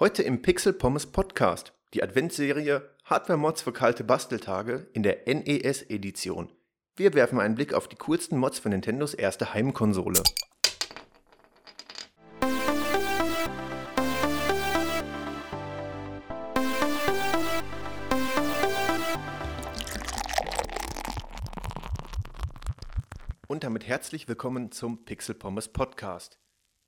Heute im Pixel Pommes Podcast die Adventsserie Hardware-Mods für kalte Basteltage in der NES-Edition. Wir werfen einen Blick auf die coolsten Mods für Nintendos erste Heimkonsole. Und damit herzlich willkommen zum Pixel Pommes Podcast.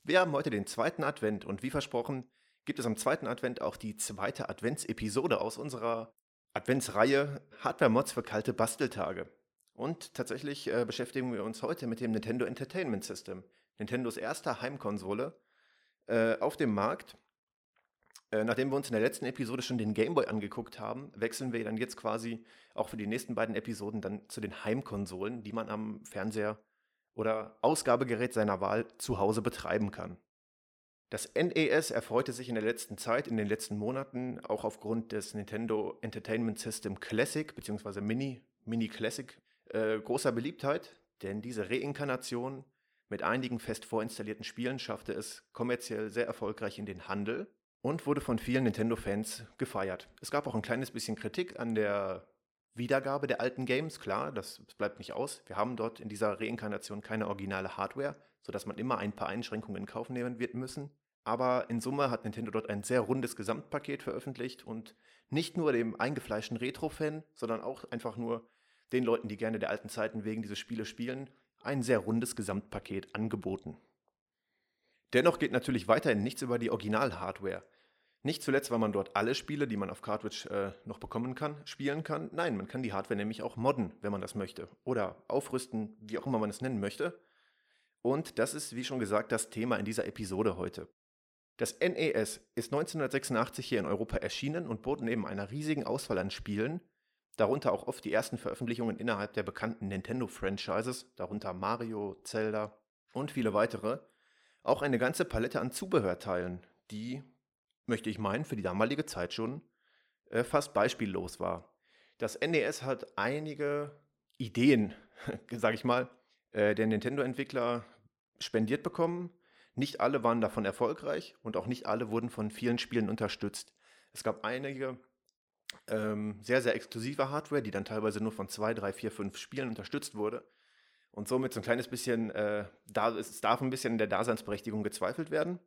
Wir haben heute den zweiten Advent und wie versprochen gibt es am zweiten Advent auch die zweite Adventsepisode aus unserer Adventsreihe Hardware-Mods für kalte Basteltage. Und tatsächlich äh, beschäftigen wir uns heute mit dem Nintendo Entertainment System, Nintendos erster Heimkonsole äh, auf dem Markt. Äh, nachdem wir uns in der letzten Episode schon den Game Boy angeguckt haben, wechseln wir dann jetzt quasi auch für die nächsten beiden Episoden dann zu den Heimkonsolen, die man am Fernseher oder Ausgabegerät seiner Wahl zu Hause betreiben kann. Das NES erfreute sich in der letzten Zeit, in den letzten Monaten, auch aufgrund des Nintendo Entertainment System Classic bzw. Mini, Mini Classic äh, großer Beliebtheit, denn diese Reinkarnation mit einigen fest vorinstallierten Spielen schaffte es kommerziell sehr erfolgreich in den Handel und wurde von vielen Nintendo-Fans gefeiert. Es gab auch ein kleines bisschen Kritik an der Wiedergabe der alten Games, klar, das bleibt nicht aus. Wir haben dort in dieser Reinkarnation keine originale Hardware, sodass man immer ein paar Einschränkungen in Kauf nehmen wird müssen. Aber in Summe hat Nintendo dort ein sehr rundes Gesamtpaket veröffentlicht und nicht nur dem eingefleischten Retro-Fan, sondern auch einfach nur den Leuten, die gerne der alten Zeiten wegen diese Spiele spielen, ein sehr rundes Gesamtpaket angeboten. Dennoch geht natürlich weiterhin nichts über die Original-Hardware. Nicht zuletzt, weil man dort alle Spiele, die man auf Cartridge äh, noch bekommen kann, spielen kann. Nein, man kann die Hardware nämlich auch modden, wenn man das möchte. Oder aufrüsten, wie auch immer man es nennen möchte. Und das ist, wie schon gesagt, das Thema in dieser Episode heute. Das NES ist 1986 hier in Europa erschienen und bot neben einer riesigen Auswahl an Spielen, darunter auch oft die ersten Veröffentlichungen innerhalb der bekannten Nintendo-Franchises, darunter Mario, Zelda und viele weitere, auch eine ganze Palette an Zubehörteilen, die möchte ich meinen, für die damalige Zeit schon äh, fast beispiellos war. Das NES hat einige Ideen, sage ich mal, äh, der Nintendo-Entwickler spendiert bekommen. Nicht alle waren davon erfolgreich und auch nicht alle wurden von vielen Spielen unterstützt. Es gab einige ähm, sehr, sehr exklusive Hardware, die dann teilweise nur von zwei, drei, vier, fünf Spielen unterstützt wurde. Und somit so ein kleines bisschen, äh, da, es darf ein bisschen in der Daseinsberechtigung gezweifelt werden.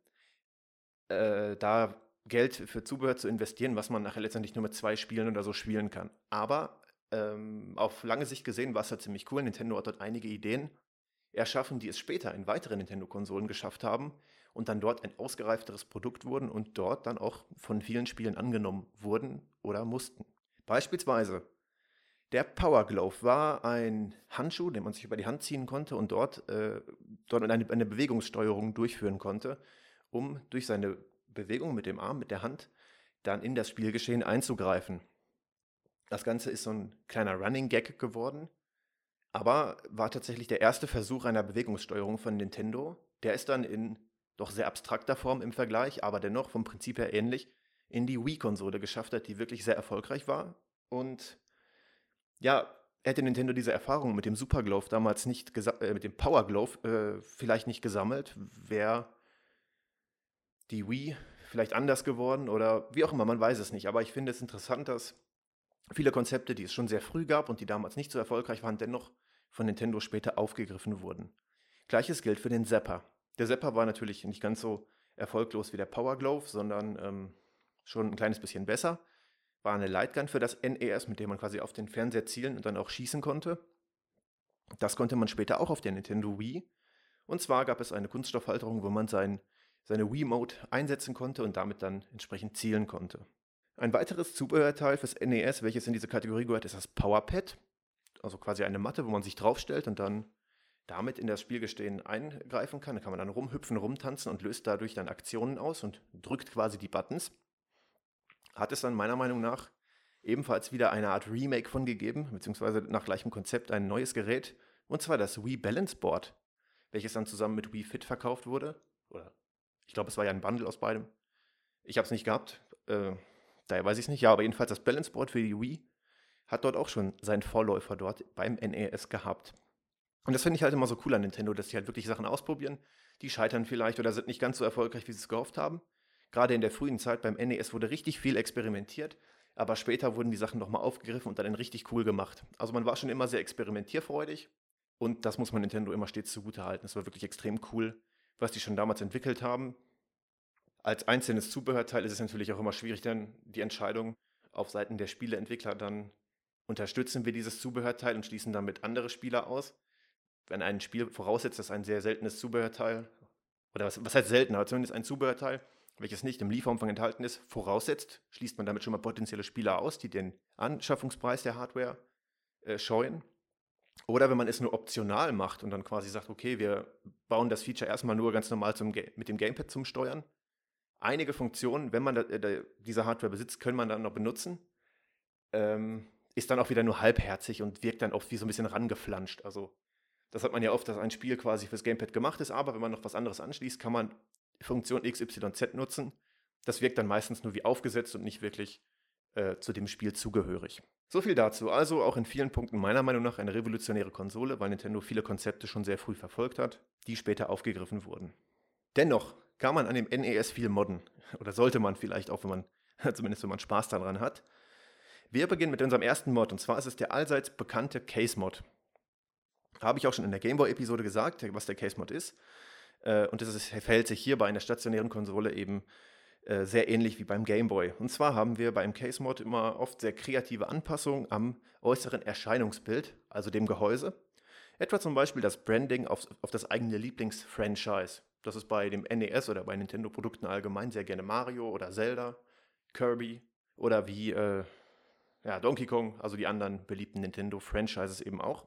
Äh, da Geld für Zubehör zu investieren, was man nachher letztendlich nur mit zwei Spielen oder so spielen kann. Aber ähm, auf lange Sicht gesehen war es halt ziemlich cool. Nintendo hat dort einige Ideen erschaffen, die es später in weiteren Nintendo-Konsolen geschafft haben und dann dort ein ausgereifteres Produkt wurden und dort dann auch von vielen Spielen angenommen wurden oder mussten. Beispielsweise der Power Glove war ein Handschuh, den man sich über die Hand ziehen konnte und dort, äh, dort eine, eine Bewegungssteuerung durchführen konnte, um durch seine Bewegung mit dem Arm, mit der Hand, dann in das Spielgeschehen einzugreifen. Das Ganze ist so ein kleiner Running Gag geworden, aber war tatsächlich der erste Versuch einer Bewegungssteuerung von Nintendo. Der ist dann in doch sehr abstrakter Form im Vergleich, aber dennoch vom Prinzip her ähnlich, in die Wii-Konsole geschafft hat, die wirklich sehr erfolgreich war. Und ja, hätte Nintendo diese Erfahrung mit dem Super Glove damals nicht, äh, mit dem Power Glove äh, vielleicht nicht gesammelt, wäre die Wii vielleicht anders geworden oder wie auch immer, man weiß es nicht. Aber ich finde es interessant, dass viele Konzepte, die es schon sehr früh gab und die damals nicht so erfolgreich waren, dennoch von Nintendo später aufgegriffen wurden. Gleiches gilt für den Zapper. Der Zapper war natürlich nicht ganz so erfolglos wie der Power Glove, sondern ähm, schon ein kleines bisschen besser. War eine Lightgun für das NES, mit dem man quasi auf den Fernseher zielen und dann auch schießen konnte. Das konnte man später auch auf der Nintendo Wii. Und zwar gab es eine Kunststoffhalterung, wo man sein seine Wii-Mode einsetzen konnte und damit dann entsprechend zielen konnte. Ein weiteres Zubehörteil fürs NES, welches in diese Kategorie gehört, ist das Powerpad. Also quasi eine Matte, wo man sich draufstellt und dann damit in das Spielgestehen eingreifen kann. Da kann man dann rumhüpfen, rumtanzen und löst dadurch dann Aktionen aus und drückt quasi die Buttons. Hat es dann meiner Meinung nach ebenfalls wieder eine Art Remake von gegeben, beziehungsweise nach gleichem Konzept ein neues Gerät, und zwar das Wii Balance Board, welches dann zusammen mit Wii Fit verkauft wurde, oder ich glaube, es war ja ein Bundle aus beidem. Ich habe es nicht gehabt. Äh, daher weiß ich es nicht. Ja, aber jedenfalls das Balance Board für die Wii hat dort auch schon seinen Vorläufer dort beim NES gehabt. Und das finde ich halt immer so cool an Nintendo, dass sie halt wirklich Sachen ausprobieren. Die scheitern vielleicht oder sind nicht ganz so erfolgreich, wie sie es gehofft haben. Gerade in der frühen Zeit beim NES wurde richtig viel experimentiert, aber später wurden die Sachen nochmal aufgegriffen und dann richtig cool gemacht. Also man war schon immer sehr experimentierfreudig und das muss man Nintendo immer stets zugutehalten. Es war wirklich extrem cool, was die schon damals entwickelt haben. Als einzelnes Zubehörteil ist es natürlich auch immer schwierig, dann die Entscheidung auf Seiten der Spieleentwickler dann unterstützen wir dieses Zubehörteil und schließen damit andere Spieler aus. Wenn ein Spiel voraussetzt, dass ein sehr seltenes Zubehörteil, oder was, was heißt aber zumindest ein Zubehörteil, welches nicht im Lieferumfang enthalten ist, voraussetzt, schließt man damit schon mal potenzielle Spieler aus, die den Anschaffungspreis der Hardware äh, scheuen. Oder wenn man es nur optional macht und dann quasi sagt, okay, wir bauen das Feature erstmal nur ganz normal zum, mit dem Gamepad zum Steuern. Einige Funktionen, wenn man da, äh, diese Hardware besitzt, können man dann noch benutzen. Ähm, ist dann auch wieder nur halbherzig und wirkt dann oft wie so ein bisschen rangeflanscht. Also das hat man ja oft, dass ein Spiel quasi fürs Gamepad gemacht ist, aber wenn man noch was anderes anschließt, kann man Funktion XYZ nutzen. Das wirkt dann meistens nur wie aufgesetzt und nicht wirklich äh, zu dem Spiel zugehörig. So viel dazu. Also auch in vielen Punkten meiner Meinung nach eine revolutionäre Konsole, weil Nintendo viele Konzepte schon sehr früh verfolgt hat, die später aufgegriffen wurden. Dennoch kann man an dem NES viel modden. Oder sollte man vielleicht auch, wenn man, zumindest wenn man Spaß daran hat. Wir beginnen mit unserem ersten Mod und zwar ist es der allseits bekannte Case Mod. Habe ich auch schon in der Gameboy-Episode gesagt, was der Case Mod ist. Äh, und das verhält sich hier bei einer stationären Konsole eben äh, sehr ähnlich wie beim Game Boy. Und zwar haben wir beim Case Mod immer oft sehr kreative Anpassungen am äußeren Erscheinungsbild, also dem Gehäuse. Etwa zum Beispiel das Branding auf, auf das eigene Lieblingsfranchise. Das ist bei dem NES oder bei Nintendo-Produkten allgemein sehr gerne Mario oder Zelda, Kirby oder wie äh, ja, Donkey Kong, also die anderen beliebten Nintendo-Franchises eben auch.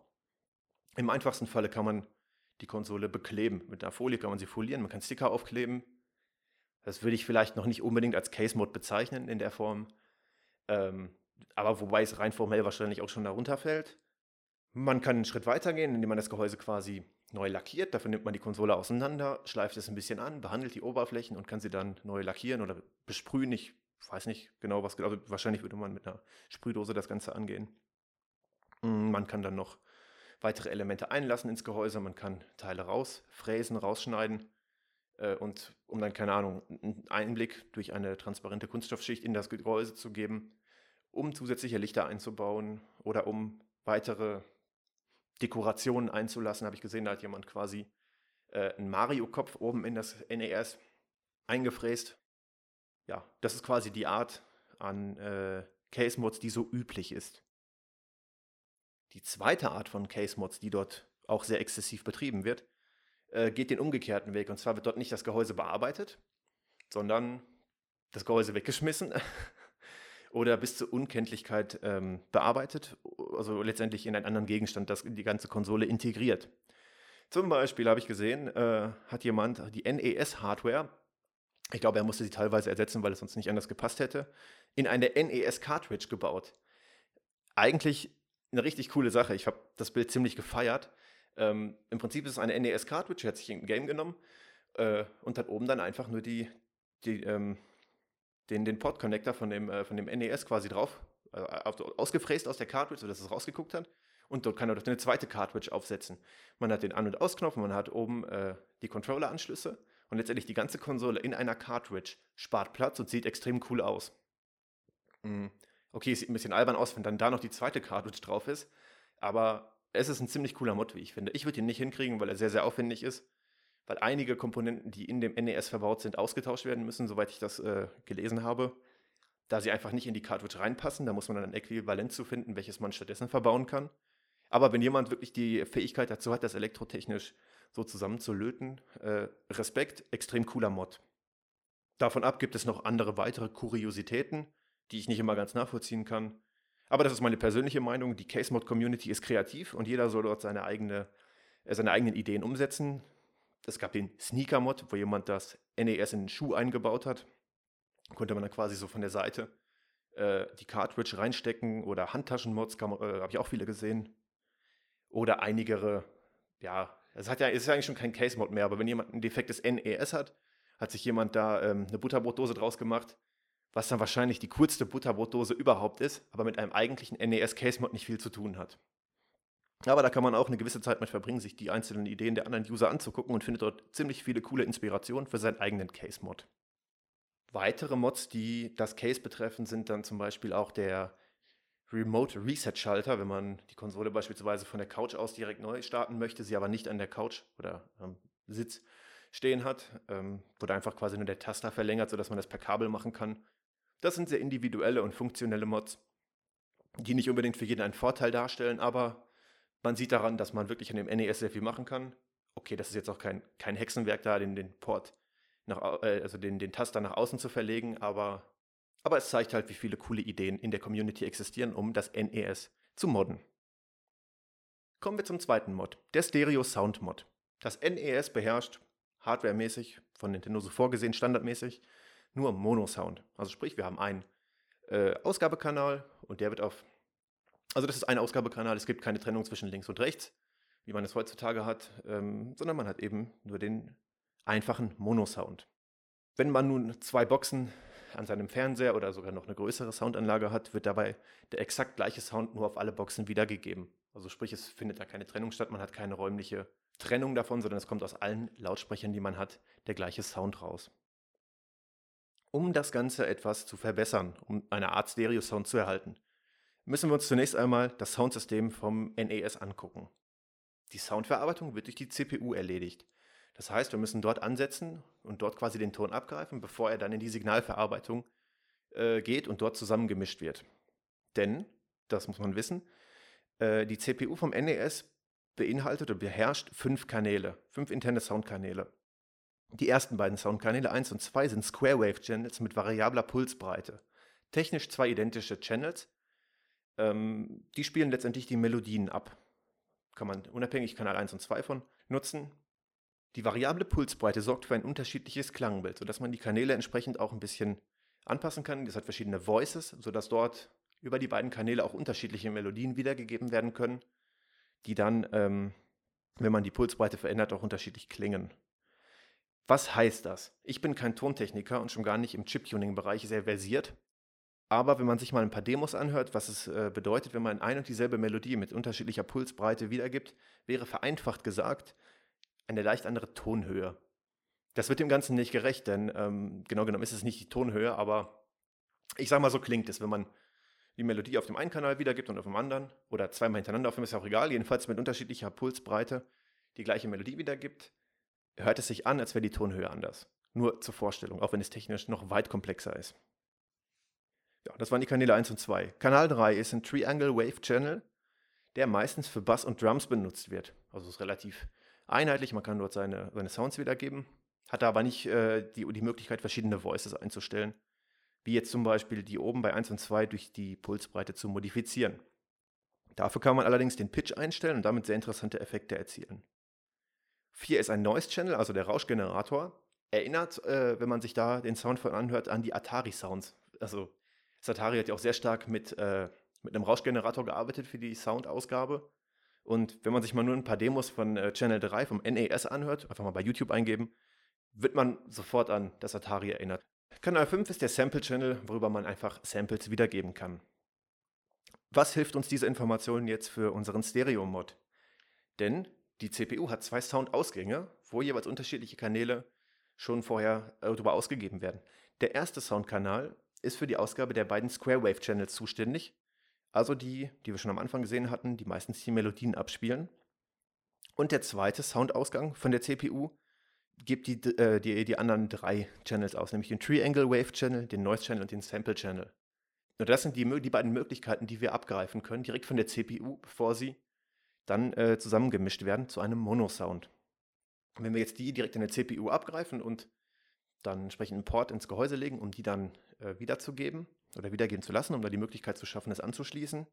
Im einfachsten Falle kann man die Konsole bekleben. Mit einer Folie kann man sie folieren, man kann Sticker aufkleben, das würde ich vielleicht noch nicht unbedingt als Case-Mode bezeichnen in der Form. Ähm, aber wobei es rein formell wahrscheinlich auch schon darunter fällt. Man kann einen Schritt weiter gehen, indem man das Gehäuse quasi neu lackiert. Dafür nimmt man die Konsole auseinander, schleift es ein bisschen an, behandelt die Oberflächen und kann sie dann neu lackieren oder besprühen. Ich weiß nicht genau, was. Also wahrscheinlich würde man mit einer Sprühdose das Ganze angehen. Mm, man kann dann noch weitere Elemente einlassen ins Gehäuse. Man kann Teile rausfräsen, rausschneiden und um dann, keine Ahnung, einen Einblick durch eine transparente Kunststoffschicht in das Gehäuse zu geben, um zusätzliche Lichter einzubauen oder um weitere Dekorationen einzulassen, habe ich gesehen, da hat jemand quasi äh, einen Mario-Kopf oben in das NES eingefräst. Ja, das ist quasi die Art an äh, Case-Mods, die so üblich ist. Die zweite Art von Case-Mods, die dort auch sehr exzessiv betrieben wird, äh, geht den umgekehrten Weg. Und zwar wird dort nicht das Gehäuse bearbeitet, sondern das Gehäuse weggeschmissen oder bis zur Unkenntlichkeit ähm, bearbeitet, also letztendlich in einen anderen Gegenstand, das die ganze Konsole integriert. Zum Beispiel habe ich gesehen, äh, hat jemand die NES-Hardware, ich glaube, er musste sie teilweise ersetzen, weil es sonst nicht anders gepasst hätte, in eine NES-Cartridge gebaut. Eigentlich eine richtig coole Sache. Ich habe das Bild ziemlich gefeiert. Ähm, Im Prinzip ist es eine NES-Cartridge, hat sich ein Game genommen äh, und hat oben dann einfach nur die, die, ähm, den, den Port-Connector von dem, äh, von dem NES quasi drauf, äh, ausgefräst aus der Cartridge, sodass es rausgeguckt hat. Und dort kann er dort eine zweite Cartridge aufsetzen. Man hat den An- und Ausknopf, man hat oben äh, die Controller-Anschlüsse und letztendlich die ganze Konsole in einer Cartridge spart Platz und sieht extrem cool aus. Mhm. Okay, es sieht ein bisschen albern aus, wenn dann da noch die zweite Cartridge drauf ist, aber es ist ein ziemlich cooler Mod, wie ich finde. Ich würde ihn nicht hinkriegen, weil er sehr, sehr aufwendig ist. Weil einige Komponenten, die in dem NES verbaut sind, ausgetauscht werden müssen, soweit ich das äh, gelesen habe. Da sie einfach nicht in die Cartridge reinpassen, da muss man dann ein Äquivalent zu finden, welches man stattdessen verbauen kann. Aber wenn jemand wirklich die Fähigkeit dazu hat, das elektrotechnisch so zusammenzulöten, äh, Respekt, extrem cooler Mod. Davon ab gibt es noch andere weitere Kuriositäten, die ich nicht immer ganz nachvollziehen kann. Aber das ist meine persönliche Meinung. Die Case Mod Community ist kreativ und jeder soll dort seine, eigene, äh, seine eigenen Ideen umsetzen. Es gab den Sneaker Mod, wo jemand das NES in den Schuh eingebaut hat. Konnte man dann quasi so von der Seite äh, die Cartridge reinstecken oder Handtaschenmods, äh, habe ich auch viele gesehen. Oder einigere, ja, es hat ja, es ist eigentlich schon kein Case Mod mehr, aber wenn jemand ein defektes NES hat, hat sich jemand da ähm, eine Butterbrotdose draus gemacht was dann wahrscheinlich die coolste Butterbrotdose überhaupt ist, aber mit einem eigentlichen NES-Case-Mod nicht viel zu tun hat. Aber da kann man auch eine gewisse Zeit mit verbringen, sich die einzelnen Ideen der anderen User anzugucken und findet dort ziemlich viele coole Inspirationen für seinen eigenen Case-Mod. Weitere Mods, die das Case betreffen, sind dann zum Beispiel auch der Remote Reset Schalter, wenn man die Konsole beispielsweise von der Couch aus direkt neu starten möchte, sie aber nicht an der Couch oder am Sitz stehen hat, ähm, wurde einfach quasi nur der Taster verlängert, sodass man das per Kabel machen kann. Das sind sehr individuelle und funktionelle Mods, die nicht unbedingt für jeden einen Vorteil darstellen, aber man sieht daran, dass man wirklich an dem NES sehr viel machen kann. Okay, das ist jetzt auch kein, kein Hexenwerk da, den, den Port nach, äh, also den, den Taster nach außen zu verlegen, aber, aber es zeigt halt, wie viele coole Ideen in der Community existieren, um das NES zu modden. Kommen wir zum zweiten Mod, der Stereo Sound Mod. Das NES beherrscht hardwaremäßig, von Nintendo so vorgesehen, standardmäßig, nur Mono-Sound. Also sprich, wir haben einen äh, Ausgabekanal und der wird auf, also das ist ein Ausgabekanal, es gibt keine Trennung zwischen links und rechts, wie man es heutzutage hat, ähm, sondern man hat eben nur den einfachen Mono-Sound. Wenn man nun zwei Boxen an seinem Fernseher oder sogar noch eine größere Soundanlage hat, wird dabei der exakt gleiche Sound nur auf alle Boxen wiedergegeben. Also sprich, es findet da keine Trennung statt, man hat keine räumliche Trennung davon, sondern es kommt aus allen Lautsprechern, die man hat, der gleiche Sound raus. Um das Ganze etwas zu verbessern, um eine Art Stereo-Sound zu erhalten, müssen wir uns zunächst einmal das Soundsystem vom NES angucken. Die Soundverarbeitung wird durch die CPU erledigt. Das heißt, wir müssen dort ansetzen und dort quasi den Ton abgreifen, bevor er dann in die Signalverarbeitung äh, geht und dort zusammengemischt wird. Denn, das muss man wissen, äh, die CPU vom NES beinhaltet oder beherrscht fünf Kanäle, fünf interne Soundkanäle. Die ersten beiden Soundkanäle 1 und 2 sind Square Wave Channels mit variabler Pulsbreite. Technisch zwei identische Channels. Ähm, die spielen letztendlich die Melodien ab. Kann man unabhängig Kanal 1 und 2 von nutzen. Die variable Pulsbreite sorgt für ein unterschiedliches Klangbild, sodass man die Kanäle entsprechend auch ein bisschen anpassen kann. Das hat verschiedene Voices, sodass dort über die beiden Kanäle auch unterschiedliche Melodien wiedergegeben werden können, die dann, ähm, wenn man die Pulsbreite verändert, auch unterschiedlich klingen. Was heißt das? Ich bin kein Tontechniker und schon gar nicht im Chiptuning-Bereich sehr versiert. Aber wenn man sich mal ein paar Demos anhört, was es äh, bedeutet, wenn man ein und dieselbe Melodie mit unterschiedlicher Pulsbreite wiedergibt, wäre vereinfacht gesagt, eine leicht andere Tonhöhe. Das wird dem Ganzen nicht gerecht, denn ähm, genau genommen ist es nicht die Tonhöhe, aber ich sag mal, so klingt es, wenn man die Melodie auf dem einen Kanal wiedergibt und auf dem anderen oder zweimal hintereinander auf dem ist ja auch egal, jedenfalls mit unterschiedlicher Pulsbreite die gleiche Melodie wiedergibt, hört es sich an, als wäre die Tonhöhe anders. Nur zur Vorstellung, auch wenn es technisch noch weit komplexer ist. Ja, das waren die Kanäle 1 und 2. Kanal 3 ist ein Triangle Wave Channel, der meistens für Bass und Drums benutzt wird. Also ist relativ einheitlich, man kann dort seine, seine Sounds wiedergeben, hat aber nicht äh, die, die Möglichkeit, verschiedene Voices einzustellen, wie jetzt zum Beispiel die oben bei 1 und 2 durch die Pulsbreite zu modifizieren. Dafür kann man allerdings den Pitch einstellen und damit sehr interessante Effekte erzielen. 4 ist ein Noise Channel, also der Rauschgenerator. Erinnert, äh, wenn man sich da den Sound von anhört, an die Atari-Sounds. Also Atari hat ja auch sehr stark mit, äh, mit einem Rauschgenerator gearbeitet für die Soundausgabe. Und wenn man sich mal nur ein paar Demos von äh, Channel 3 vom NES anhört, einfach mal bei YouTube eingeben, wird man sofort an das Atari erinnert. Kanal 5 ist der Sample Channel, worüber man einfach Samples wiedergeben kann. Was hilft uns diese Information jetzt für unseren Stereo-Mod? Denn die CPU hat zwei Soundausgänge, wo jeweils unterschiedliche Kanäle schon vorher äh, darüber ausgegeben werden. Der erste Soundkanal ist für die Ausgabe der beiden Square Wave Channels zuständig also die, die wir schon am Anfang gesehen hatten, die meistens die Melodien abspielen. Und der zweite Soundausgang von der CPU gibt die, äh, die, die anderen drei Channels aus, nämlich den Triangle Wave Channel, den Noise Channel und den Sample Channel. Und das sind die, die beiden Möglichkeiten, die wir abgreifen können, direkt von der CPU, bevor sie dann äh, zusammengemischt werden zu einem Mono-Sound. Wenn wir jetzt die direkt in der CPU abgreifen und dann entsprechend einen Port ins Gehäuse legen, um die dann äh, wiederzugeben, oder wiedergeben zu lassen, um da die Möglichkeit zu schaffen, es anzuschließen,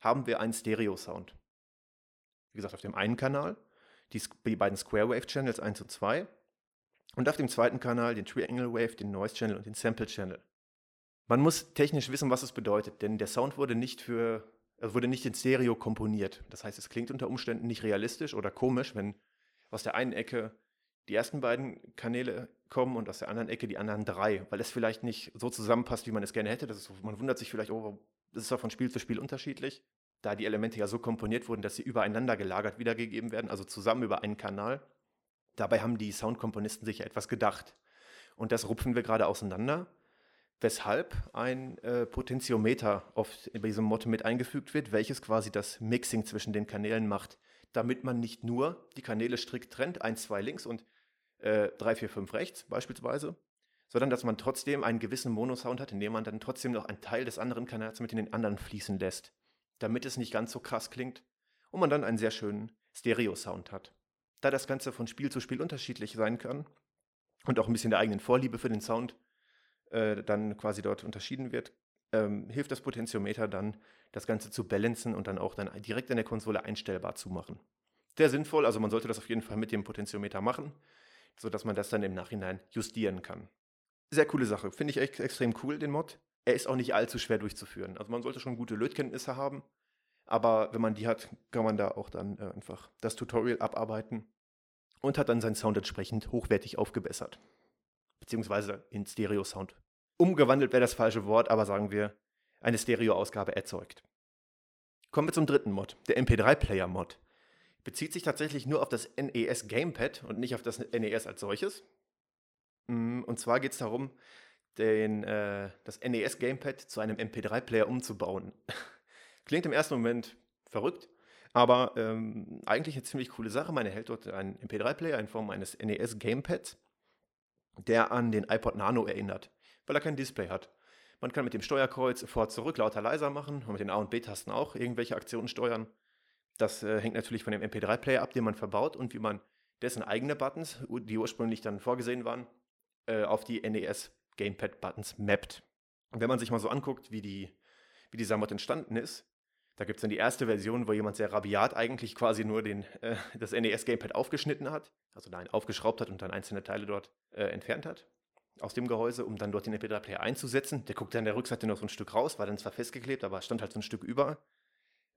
haben wir einen Stereo-Sound. Wie gesagt, auf dem einen Kanal die, die beiden Square Wave Channels 1 und 2 und auf dem zweiten Kanal den Triangle Wave, den Noise Channel und den Sample Channel. Man muss technisch wissen, was es bedeutet, denn der Sound wurde nicht für also wurde nicht in Stereo komponiert. Das heißt, es klingt unter Umständen nicht realistisch oder komisch, wenn aus der einen Ecke die ersten beiden Kanäle kommen und aus der anderen Ecke die anderen drei, weil es vielleicht nicht so zusammenpasst, wie man es gerne hätte. Das ist, man wundert sich vielleicht, oh, das ist doch von Spiel zu Spiel unterschiedlich, da die Elemente ja so komponiert wurden, dass sie übereinander gelagert wiedergegeben werden, also zusammen über einen Kanal. Dabei haben die Soundkomponisten sich ja etwas gedacht. Und das rupfen wir gerade auseinander weshalb ein äh, Potentiometer oft bei diesem Mod mit eingefügt wird, welches quasi das Mixing zwischen den Kanälen macht, damit man nicht nur die Kanäle strikt trennt, 1, 2 links und äh, 3, 4, 5 rechts beispielsweise, sondern dass man trotzdem einen gewissen Monosound hat, indem man dann trotzdem noch einen Teil des anderen Kanals mit in den anderen fließen lässt, damit es nicht ganz so krass klingt und man dann einen sehr schönen Stereo-Sound hat. Da das Ganze von Spiel zu Spiel unterschiedlich sein kann und auch ein bisschen der eigenen Vorliebe für den Sound äh, dann quasi dort unterschieden wird, ähm, hilft das Potentiometer dann, das Ganze zu balancen und dann auch dann direkt in der Konsole einstellbar zu machen. Sehr sinnvoll, also man sollte das auf jeden Fall mit dem Potentiometer machen, sodass man das dann im Nachhinein justieren kann. Sehr coole Sache, finde ich echt extrem cool, den Mod. Er ist auch nicht allzu schwer durchzuführen. Also man sollte schon gute Lötkenntnisse haben, aber wenn man die hat, kann man da auch dann äh, einfach das Tutorial abarbeiten und hat dann seinen Sound entsprechend hochwertig aufgebessert. Beziehungsweise in Stereo-Sound. Umgewandelt wäre das falsche Wort, aber sagen wir, eine Stereo-Ausgabe erzeugt. Kommen wir zum dritten Mod, der MP3-Player-Mod. Bezieht sich tatsächlich nur auf das NES Gamepad und nicht auf das NES als solches. Mm, und zwar geht es darum, den, äh, das NES Gamepad zu einem MP3-Player umzubauen. Klingt im ersten Moment verrückt, aber ähm, eigentlich eine ziemlich coole Sache. Man erhält dort einen MP3-Player in Form eines NES Gamepads, der an den iPod Nano erinnert, weil er kein Display hat. Man kann mit dem Steuerkreuz vor, zurück, lauter, leiser machen und mit den A- und B-Tasten auch irgendwelche Aktionen steuern. Das äh, hängt natürlich von dem MP3-Player ab, den man verbaut und wie man dessen eigene Buttons, die ursprünglich dann vorgesehen waren, äh, auf die NES Gamepad-Buttons mappt. Und wenn man sich mal so anguckt, wie, die, wie dieser Mod entstanden ist, da gibt es dann die erste Version, wo jemand sehr rabiat eigentlich quasi nur den, äh, das NES-Gamepad aufgeschnitten hat, also nein, aufgeschraubt hat und dann einzelne Teile dort äh, entfernt hat aus dem Gehäuse, um dann dort den MP3-Player einzusetzen. Der guckte an der Rückseite noch so ein Stück raus, war dann zwar festgeklebt, aber stand halt so ein Stück über.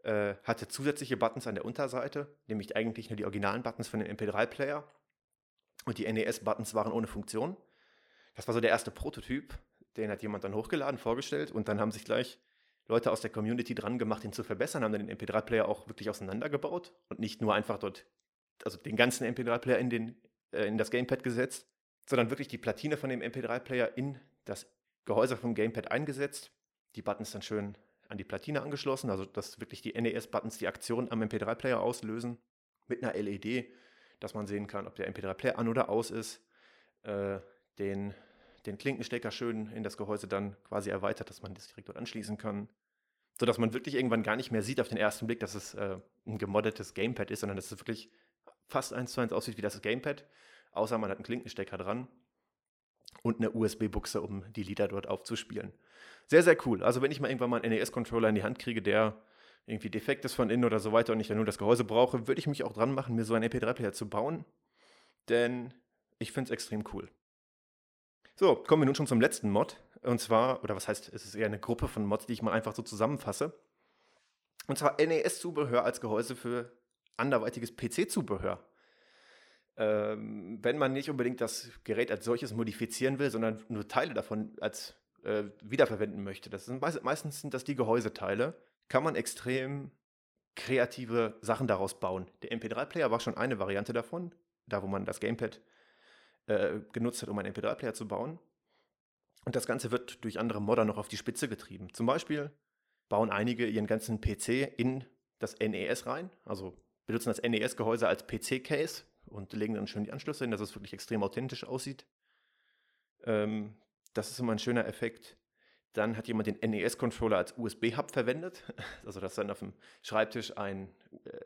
Äh, hatte zusätzliche Buttons an der Unterseite, nämlich eigentlich nur die originalen Buttons von dem MP3-Player. Und die NES-Buttons waren ohne Funktion. Das war so der erste Prototyp. Den hat jemand dann hochgeladen, vorgestellt und dann haben sich gleich Leute aus der Community dran gemacht, ihn zu verbessern, haben dann den MP3-Player auch wirklich auseinandergebaut und nicht nur einfach dort, also den ganzen MP3-Player in, äh, in das Gamepad gesetzt, sondern wirklich die Platine von dem MP3-Player in das Gehäuse vom Gamepad eingesetzt, die Buttons dann schön an die Platine angeschlossen, also dass wirklich die NES-Buttons die Aktion am MP3-Player auslösen, mit einer LED, dass man sehen kann, ob der MP3-Player an oder aus ist, äh, den den Klinkenstecker schön in das Gehäuse dann quasi erweitert, dass man das direkt dort anschließen kann. Sodass man wirklich irgendwann gar nicht mehr sieht auf den ersten Blick, dass es äh, ein gemoddetes Gamepad ist, sondern dass es wirklich fast eins zu eins aussieht wie das Gamepad, außer man hat einen Klinkenstecker dran und eine USB-Buchse, um die Lieder dort aufzuspielen. Sehr, sehr cool. Also wenn ich mal irgendwann mal einen NES-Controller in die Hand kriege, der irgendwie defekt ist von innen oder so weiter und ich dann nur das Gehäuse brauche, würde ich mich auch dran machen, mir so einen MP3-Player zu bauen. Denn ich finde es extrem cool. So, kommen wir nun schon zum letzten Mod. Und zwar, oder was heißt, es ist eher eine Gruppe von Mods, die ich mal einfach so zusammenfasse. Und zwar NES-Zubehör als Gehäuse für anderweitiges PC-Zubehör. Ähm, wenn man nicht unbedingt das Gerät als solches modifizieren will, sondern nur Teile davon als äh, wiederverwenden möchte, das sind meist, meistens sind das die Gehäuseteile, kann man extrem kreative Sachen daraus bauen. Der MP3-Player war schon eine Variante davon, da wo man das Gamepad äh, genutzt hat, um einen MP3-Player zu bauen. Und das Ganze wird durch andere Modder noch auf die Spitze getrieben. Zum Beispiel bauen einige ihren ganzen PC in das NES rein, also benutzen das NES-Gehäuse als PC-Case und legen dann schön die Anschlüsse hin, dass es wirklich extrem authentisch aussieht. Ähm, das ist immer ein schöner Effekt. Dann hat jemand den NES-Controller als USB-Hub verwendet, also dass dann auf dem Schreibtisch ein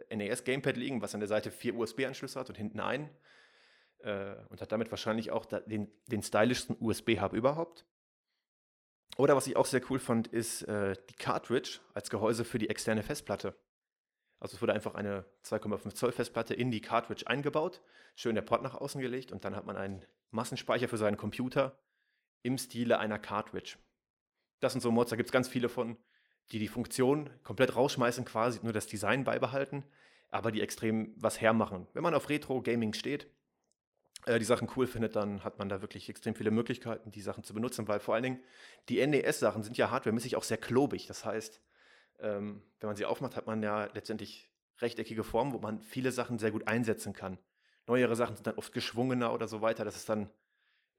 äh, NES-Gamepad liegen, was an der Seite vier USB-Anschlüsse hat und hinten einen äh, und hat damit wahrscheinlich auch den, den stylischsten USB-Hub überhaupt. Oder was ich auch sehr cool fand, ist äh, die Cartridge als Gehäuse für die externe Festplatte. Also es wurde einfach eine 2,5 Zoll Festplatte in die Cartridge eingebaut, schön der Port nach außen gelegt und dann hat man einen Massenspeicher für seinen Computer im Stile einer Cartridge. Das sind so Mods, da gibt es ganz viele von, die die Funktion komplett rausschmeißen, quasi nur das Design beibehalten, aber die extrem was hermachen. Wenn man auf Retro-Gaming steht, die Sachen cool findet, dann hat man da wirklich extrem viele Möglichkeiten, die Sachen zu benutzen, weil vor allen Dingen die NES-Sachen sind ja hardwaremäßig auch sehr klobig. Das heißt, ähm, wenn man sie aufmacht, hat man ja letztendlich rechteckige Formen, wo man viele Sachen sehr gut einsetzen kann. Neuere Sachen sind dann oft geschwungener oder so weiter. Das ist dann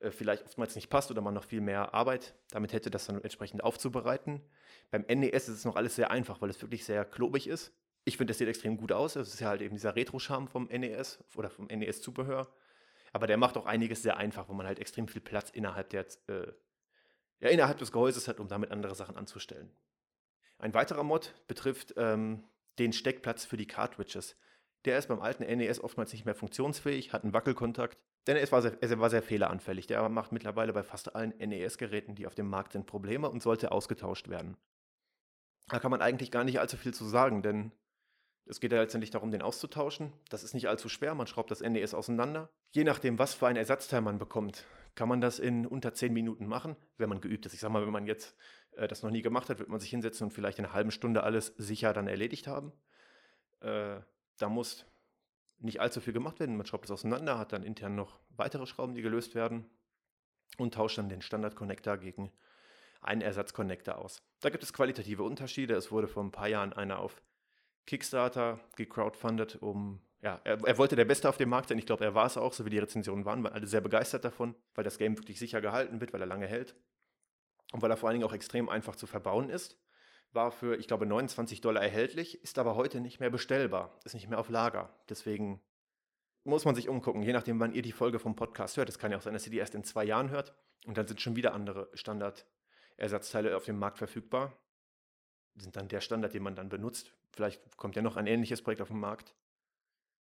äh, vielleicht oftmals nicht passt oder man noch viel mehr Arbeit damit hätte, das dann entsprechend aufzubereiten. Beim NES ist es noch alles sehr einfach, weil es wirklich sehr klobig ist. Ich finde, das sieht extrem gut aus. Es ist ja halt eben dieser Retro-Charme vom NES oder vom NES-Zubehör. Aber der macht auch einiges sehr einfach, wo man halt extrem viel Platz innerhalb, der, äh, ja, innerhalb des Gehäuses hat, um damit andere Sachen anzustellen. Ein weiterer Mod betrifft ähm, den Steckplatz für die Cartridges. Der ist beim alten NES oftmals nicht mehr funktionsfähig, hat einen Wackelkontakt, denn er war, sehr, er war sehr fehleranfällig. Der macht mittlerweile bei fast allen NES-Geräten, die auf dem Markt sind, Probleme und sollte ausgetauscht werden. Da kann man eigentlich gar nicht allzu viel zu sagen, denn es geht ja letztendlich darum, den auszutauschen. Das ist nicht allzu schwer, man schraubt das NES auseinander. Je nachdem, was für ein Ersatzteil man bekommt, kann man das in unter 10 Minuten machen, wenn man geübt ist. Ich sag mal, wenn man jetzt äh, das noch nie gemacht hat, wird man sich hinsetzen und vielleicht in einer halben Stunde alles sicher dann erledigt haben. Äh, da muss nicht allzu viel gemacht werden. Man schraubt es auseinander, hat dann intern noch weitere Schrauben, die gelöst werden und tauscht dann den Standard-Connector gegen einen Ersatz-Connector aus. Da gibt es qualitative Unterschiede. Es wurde vor ein paar Jahren einer auf Kickstarter gecrowdfundet, um, ja, er, er, wollte der Beste auf dem Markt sein. Ich glaube, er war es auch, so wie die Rezensionen waren, waren alle sehr begeistert davon, weil das Game wirklich sicher gehalten wird, weil er lange hält und weil er vor allen Dingen auch extrem einfach zu verbauen ist. War für, ich glaube, 29 Dollar erhältlich, ist aber heute nicht mehr bestellbar, ist nicht mehr auf Lager. Deswegen muss man sich umgucken, je nachdem, wann ihr die Folge vom Podcast hört. Es kann ja auch sein, dass ihr die erst in zwei Jahren hört und dann sind schon wieder andere Standard-Ersatzteile auf dem Markt verfügbar sind dann der Standard, den man dann benutzt. Vielleicht kommt ja noch ein ähnliches Projekt auf den Markt.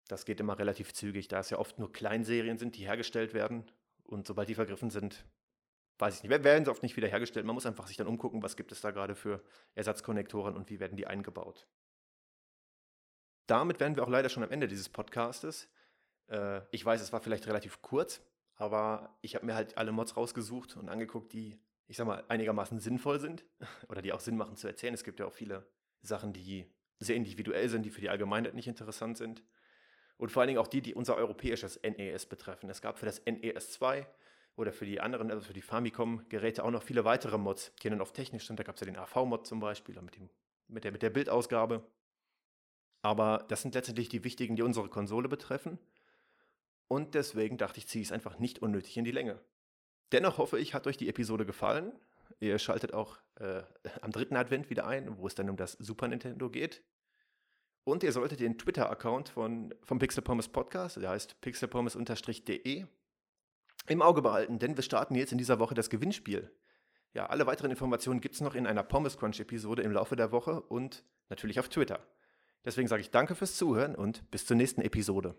Das geht immer relativ zügig, da es ja oft nur Kleinserien sind, die hergestellt werden. Und sobald die vergriffen sind, weiß ich nicht, werden sie oft nicht wieder hergestellt. Man muss einfach sich dann umgucken, was gibt es da gerade für Ersatzkonnektoren und wie werden die eingebaut. Damit wären wir auch leider schon am Ende dieses Podcastes. Äh, ich weiß, es war vielleicht relativ kurz, aber ich habe mir halt alle Mods rausgesucht und angeguckt, die ich sag mal, einigermaßen sinnvoll sind oder die auch Sinn machen zu erzählen. Es gibt ja auch viele Sachen, die sehr individuell sind, die für die Allgemeinheit nicht interessant sind. Und vor allen Dingen auch die, die unser europäisches NES betreffen. Es gab für das NES 2 oder für die anderen, also für die Famicom-Geräte auch noch viele weitere Mods, die dann auf technisch sind. Da gab es ja den AV-Mod zum Beispiel mit, dem, mit, der, mit der Bildausgabe. Aber das sind letztendlich die wichtigen, die unsere Konsole betreffen. Und deswegen dachte ich, ziehe ich es einfach nicht unnötig in die Länge. Dennoch hoffe ich, hat euch die Episode gefallen. Ihr schaltet auch äh, am dritten Advent wieder ein, wo es dann um das Super Nintendo geht. Und ihr solltet den Twitter-Account vom Pixel Pommes Podcast, der heißt pixelpommes-de, im Auge behalten, denn wir starten jetzt in dieser Woche das Gewinnspiel. Ja, alle weiteren Informationen gibt es noch in einer Pommes Crunch-Episode im Laufe der Woche und natürlich auf Twitter. Deswegen sage ich danke fürs Zuhören und bis zur nächsten Episode.